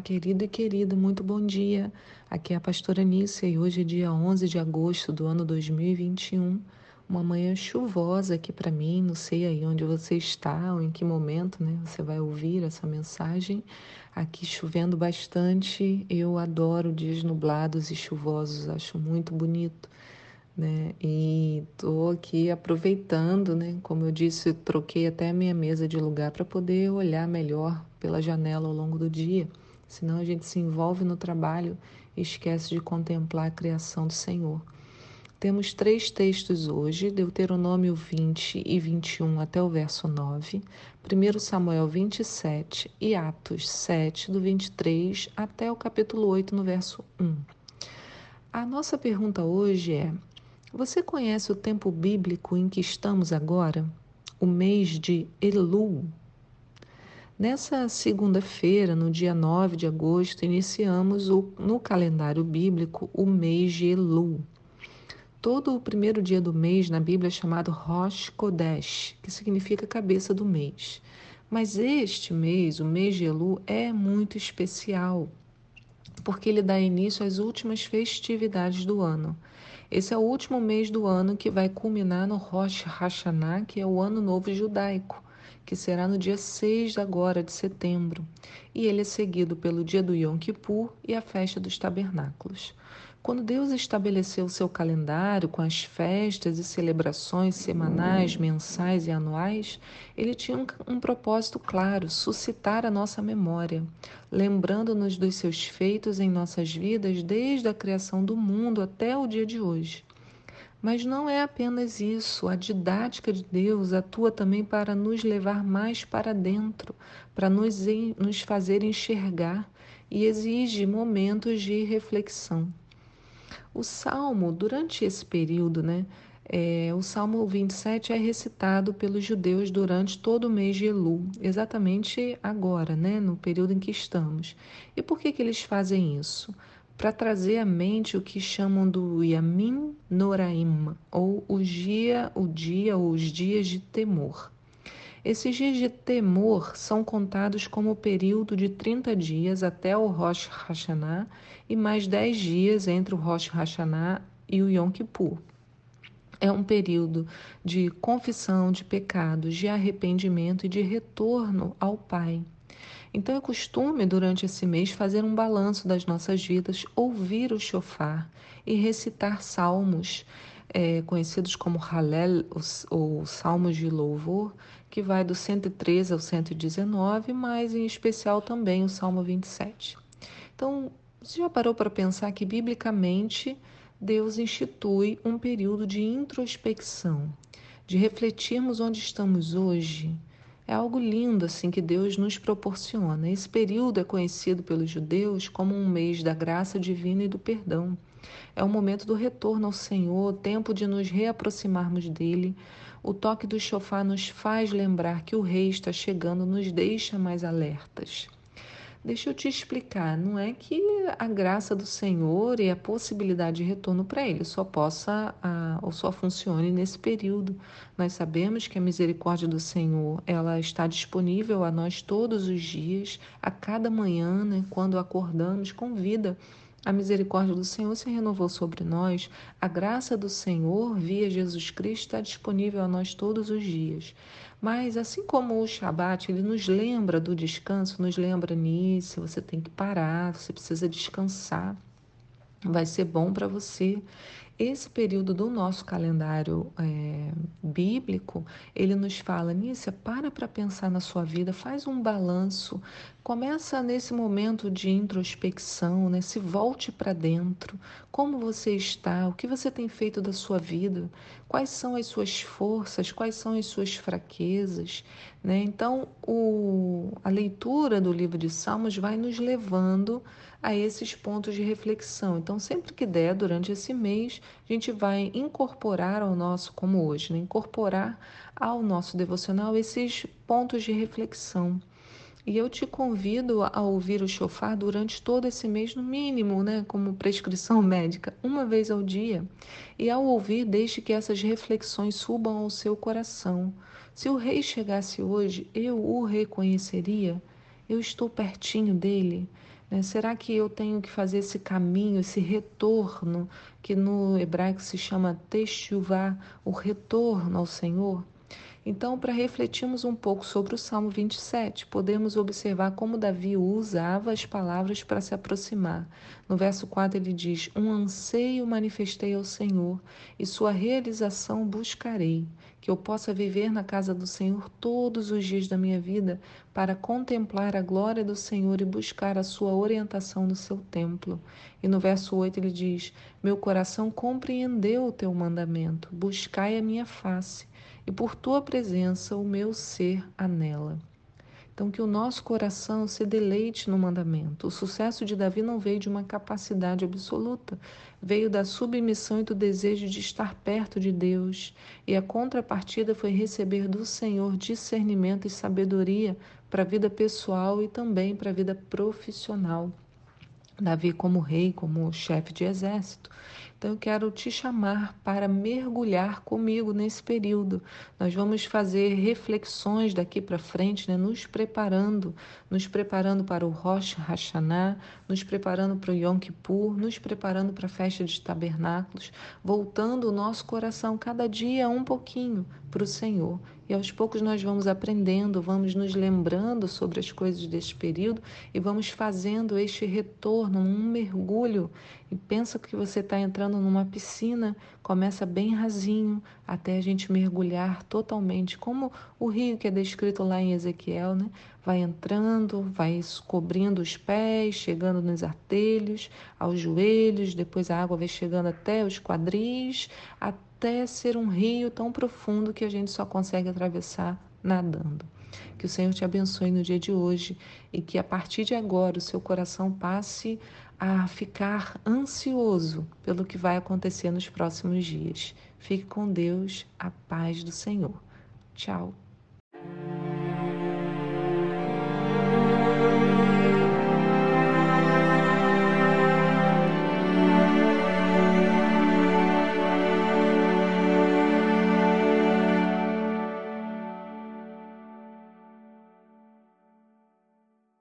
querido e querida, muito bom dia. Aqui é a pastora Nícia e hoje é dia 11 de agosto do ano 2021. Uma manhã chuvosa aqui para mim, não sei aí onde você está ou em que momento, né? Você vai ouvir essa mensagem. Aqui chovendo bastante. Eu adoro dias nublados e chuvosos, acho muito bonito né? E estou aqui aproveitando, né? Como eu disse, troquei até a minha mesa de lugar para poder olhar melhor pela janela ao longo do dia. Senão a gente se envolve no trabalho e esquece de contemplar a criação do Senhor. Temos três textos hoje, Deuteronômio 20 e 21 até o verso 9, 1 Samuel 27 e Atos 7, do 23 até o capítulo 8, no verso 1. A nossa pergunta hoje é: você conhece o tempo bíblico em que estamos agora? O mês de Elul. Nessa segunda-feira, no dia 9 de agosto, iniciamos o, no calendário bíblico o mês de Elul. Todo o primeiro dia do mês na Bíblia é chamado Rosh Kodesh, que significa cabeça do mês. Mas este mês, o mês de Elul, é muito especial, porque ele dá início às últimas festividades do ano. Esse é o último mês do ano que vai culminar no Rosh Hashanah, que é o Ano Novo Judaico, que será no dia 6 agora de setembro, e ele é seguido pelo dia do Yom Kippur e a festa dos tabernáculos. Quando Deus estabeleceu o seu calendário com as festas e celebrações semanais, mensais e anuais, ele tinha um, um propósito claro: suscitar a nossa memória, lembrando-nos dos seus feitos em nossas vidas desde a criação do mundo até o dia de hoje. Mas não é apenas isso, a didática de Deus atua também para nos levar mais para dentro, para nos, nos fazer enxergar e exige momentos de reflexão. O salmo, durante esse período, né, é, o Salmo 27 é recitado pelos judeus durante todo o mês de Elu, exatamente agora, né, no período em que estamos. E por que, que eles fazem isso? Para trazer à mente o que chamam do Yamin Noraim, ou o dia, o dia ou os dias de temor. Esses dias de temor são contados como o período de 30 dias até o Rosh Hashanah e mais 10 dias entre o Rosh Hashanah e o Yom Kippur. É um período de confissão de pecados, de arrependimento e de retorno ao Pai. Então é costume durante esse mês fazer um balanço das nossas vidas, ouvir o shofar e recitar salmos é, conhecidos como Halel, ou Salmos de Louvor, que vai do 113 ao 119, mas em especial também o Salmo 27. Então, você já parou para pensar que, biblicamente, Deus institui um período de introspecção, de refletirmos onde estamos hoje? É algo lindo assim que Deus nos proporciona. Esse período é conhecido pelos judeus como um mês da graça divina e do perdão. É o momento do retorno ao Senhor, tempo de nos reaproximarmos dele. O toque do chofar nos faz lembrar que o Rei está chegando, nos deixa mais alertas. Deixa eu te explicar, não é que a graça do Senhor e a possibilidade de retorno para Ele só possa a, ou só funcione nesse período. Nós sabemos que a misericórdia do Senhor ela está disponível a nós todos os dias, a cada manhã, né, quando acordamos com vida. A misericórdia do Senhor se renovou sobre nós. A graça do Senhor, via Jesus Cristo, está disponível a nós todos os dias. Mas assim como o Shabat, ele nos lembra do descanso, nos lembra nisso, você tem que parar, você precisa descansar. Vai ser bom para você. Esse período do nosso calendário é, bíblico, ele nos fala, Nícia, para para pensar na sua vida, faz um balanço, começa nesse momento de introspecção, né? se volte para dentro, como você está, o que você tem feito da sua vida, quais são as suas forças, quais são as suas fraquezas. Né? Então, o, a leitura do livro de Salmos vai nos levando a esses pontos de reflexão. Então, sempre que der, durante esse mês, a gente vai incorporar ao nosso, como hoje, né? incorporar ao nosso devocional esses pontos de reflexão. E eu te convido a ouvir o chofar durante todo esse mês, no mínimo, né, como prescrição médica, uma vez ao dia. E ao ouvir, deixe que essas reflexões subam ao seu coração. Se o rei chegasse hoje, eu o reconheceria? Eu estou pertinho dele? Né? Será que eu tenho que fazer esse caminho, esse retorno, que no hebraico se chama techuvá, o retorno ao Senhor? Então, para refletirmos um pouco sobre o Salmo 27, podemos observar como Davi usava as palavras para se aproximar. No verso 4 ele diz: Um anseio manifestei ao Senhor, e sua realização buscarei, que eu possa viver na casa do Senhor todos os dias da minha vida, para contemplar a glória do Senhor e buscar a sua orientação no seu templo. E no verso 8 ele diz: Meu coração compreendeu o teu mandamento, buscai a minha face e por tua presença o meu ser anela. Então, que o nosso coração se deleite no mandamento. O sucesso de Davi não veio de uma capacidade absoluta, veio da submissão e do desejo de estar perto de Deus. E a contrapartida foi receber do Senhor discernimento e sabedoria para a vida pessoal e também para a vida profissional. Davi, como rei, como chefe de exército, então eu quero te chamar para mergulhar comigo nesse período. Nós vamos fazer reflexões daqui para frente, né? nos preparando, nos preparando para o Rosh Hashanah, nos preparando para o Yom Kippur, nos preparando para a festa de tabernáculos, voltando o nosso coração cada dia um pouquinho para o Senhor. E aos poucos nós vamos aprendendo, vamos nos lembrando sobre as coisas deste período e vamos fazendo este retorno, um mergulho. E pensa que você está entrando numa piscina, começa bem rasinho, até a gente mergulhar totalmente, como o rio que é descrito lá em Ezequiel, né? Vai entrando, vai cobrindo os pés, chegando nos artelhos, aos joelhos, depois a água vai chegando até os quadris, até até ser um rio tão profundo que a gente só consegue atravessar nadando. Que o Senhor te abençoe no dia de hoje e que a partir de agora o seu coração passe a ficar ansioso pelo que vai acontecer nos próximos dias. Fique com Deus, a paz do Senhor. Tchau.